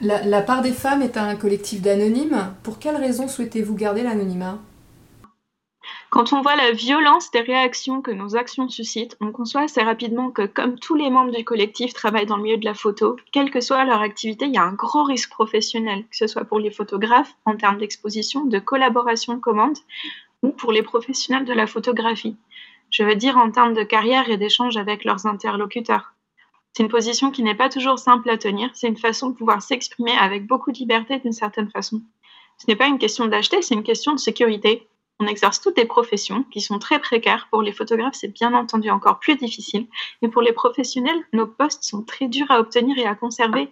La, part des femmes est un collectif d'anonymes. Pour quelles raisons souhaitez-vous garder l'anonymat? Quand on voit la violence des réactions que nos actions suscitent, on conçoit assez rapidement que comme tous les membres du collectif travaillent dans le milieu de la photo, quelle que soit leur activité, il y a un gros risque professionnel, que ce soit pour les photographes en termes d'exposition, de collaboration de commande, ou pour les professionnels de la photographie. Je veux dire en termes de carrière et d'échange avec leurs interlocuteurs. C'est une position qui n'est pas toujours simple à tenir, c'est une façon de pouvoir s'exprimer avec beaucoup de liberté d'une certaine façon. Ce n'est pas une question d'acheter, c'est une question de sécurité. On exerce toutes des professions qui sont très précaires. Pour les photographes, c'est bien entendu encore plus difficile. Et pour les professionnels, nos postes sont très durs à obtenir et à conserver.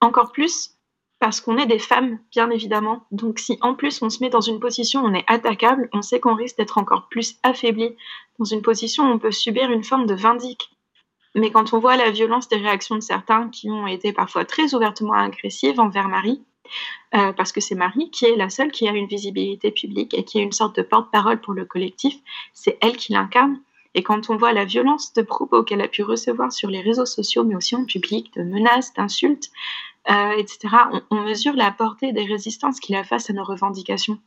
Encore plus parce qu'on est des femmes, bien évidemment. Donc si en plus on se met dans une position où on est attaquable, on sait qu'on risque d'être encore plus affaibli. Dans une position où on peut subir une forme de vindique. Mais quand on voit la violence des réactions de certains qui ont été parfois très ouvertement agressives envers Marie, euh, parce que c'est Marie qui est la seule qui a une visibilité publique et qui est une sorte de porte-parole pour le collectif, c'est elle qui l'incarne. Et quand on voit la violence de propos qu'elle a pu recevoir sur les réseaux sociaux, mais aussi en public, de menaces, d'insultes, euh, etc., on, on mesure la portée des résistances qu'il a face à nos revendications.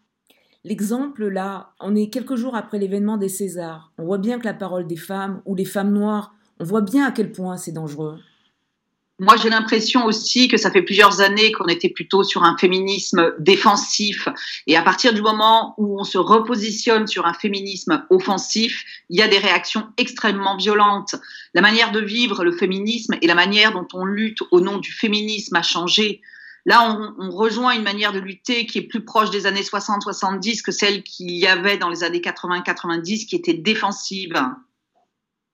L'exemple, là, on est quelques jours après l'événement des Césars. On voit bien que la parole des femmes ou les femmes noires on voit bien à quel point c'est dangereux. Moi, j'ai l'impression aussi que ça fait plusieurs années qu'on était plutôt sur un féminisme défensif. Et à partir du moment où on se repositionne sur un féminisme offensif, il y a des réactions extrêmement violentes. La manière de vivre le féminisme et la manière dont on lutte au nom du féminisme a changé. Là, on, rejoint une manière de lutter qui est plus proche des années 60-70 que celle qu'il y avait dans les années 80-90, qui était défensive.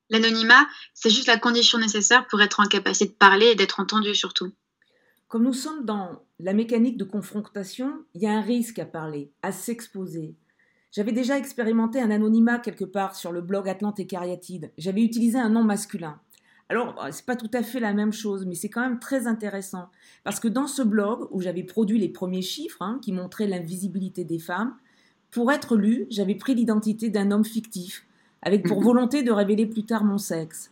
L'anonymat, c'est juste la condition nécessaire pour être en capacité de parler et d'être entendu surtout. Comme nous sommes dans la mécanique de confrontation, il y a un risque à parler, à s'exposer. J'avais déjà expérimenté un anonymat quelque part sur le blog Atlante et Cariatide. J'avais utilisé un nom masculin. Alors, c'est pas tout à fait la même chose, mais c'est quand même très intéressant. Parce que dans ce blog, où j'avais produit les premiers chiffres hein, qui montraient l'invisibilité des femmes, pour être lu, j'avais pris l'identité d'un homme fictif, avec pour mhm. volonté de révéler plus tard mon sexe.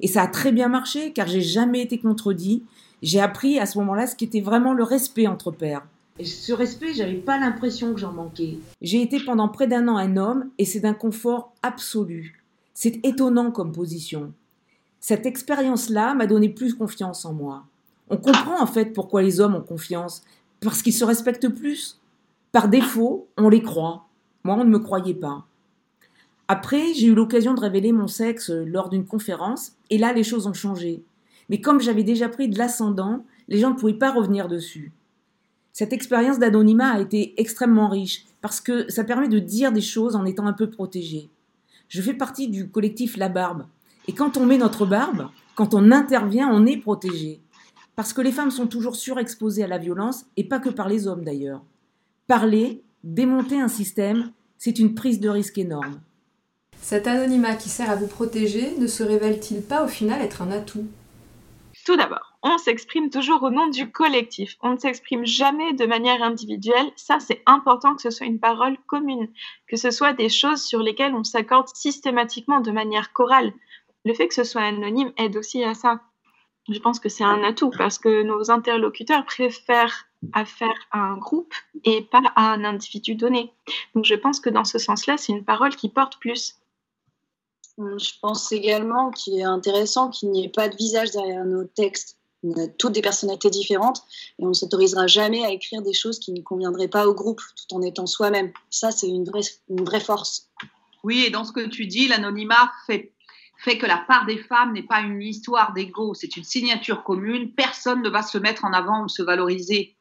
Et ça a très bien marché, car j'ai jamais été contredit. J'ai appris à ce moment-là ce qu'était vraiment le respect entre pairs. Et ce respect, j'avais pas l'impression que j'en manquais. J'ai été pendant près d'un an un homme, et c'est d'un confort absolu. C'est étonnant comme position. Cette expérience-là m'a donné plus confiance en moi. On comprend en fait pourquoi les hommes ont confiance, parce qu'ils se respectent plus. Par défaut, on les croit. Moi, on ne me croyait pas. Après, j'ai eu l'occasion de révéler mon sexe lors d'une conférence, et là, les choses ont changé. Mais comme j'avais déjà pris de l'ascendant, les gens ne pouvaient pas revenir dessus. Cette expérience d'anonymat a été extrêmement riche, parce que ça permet de dire des choses en étant un peu protégé. Je fais partie du collectif La Barbe, et quand on met notre barbe, quand on intervient, on est protégé. Parce que les femmes sont toujours surexposées à la violence, et pas que par les hommes d'ailleurs. Parler, démonter un système, c'est une prise de risque énorme. Cet anonymat qui sert à vous protéger ne se révèle-t-il pas au final être un atout? Tout d'abord, on s'exprime toujours au nom du collectif. On ne s'exprime jamais de manière individuelle. Ça, c'est important que ce soit une parole commune, que ce soit des choses sur lesquelles on s'accorde systématiquement de manière chorale. Le fait que ce soit anonyme aide aussi à ça. Je pense que c'est un atout parce que nos interlocuteurs préfèrent affaire à un groupe et pas à un individu donné. Donc je pense que dans ce sens-là, c'est une parole qui porte plus. Je pense également qu'il est intéressant qu'il n'y ait pas de visage derrière nos textes. On a toutes des personnalités différentes et on ne s'autorisera jamais à écrire des choses qui ne conviendraient pas au groupe tout en étant soi-même. Ça, c'est une vraie, une vraie force. Oui, et dans ce que tu dis, l'anonymat fait, fait que la part des femmes n'est pas une histoire d'ego, c'est une signature commune. Personne ne va se mettre en avant ou se valoriser.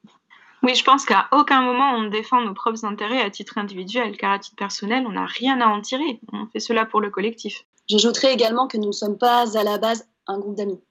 Oui, je pense qu'à aucun moment on défend nos propres intérêts à titre individuel, car à titre personnel, on n'a rien à en tirer. On fait cela pour le collectif. J'ajouterais également que nous ne sommes pas à la base un groupe d'amis.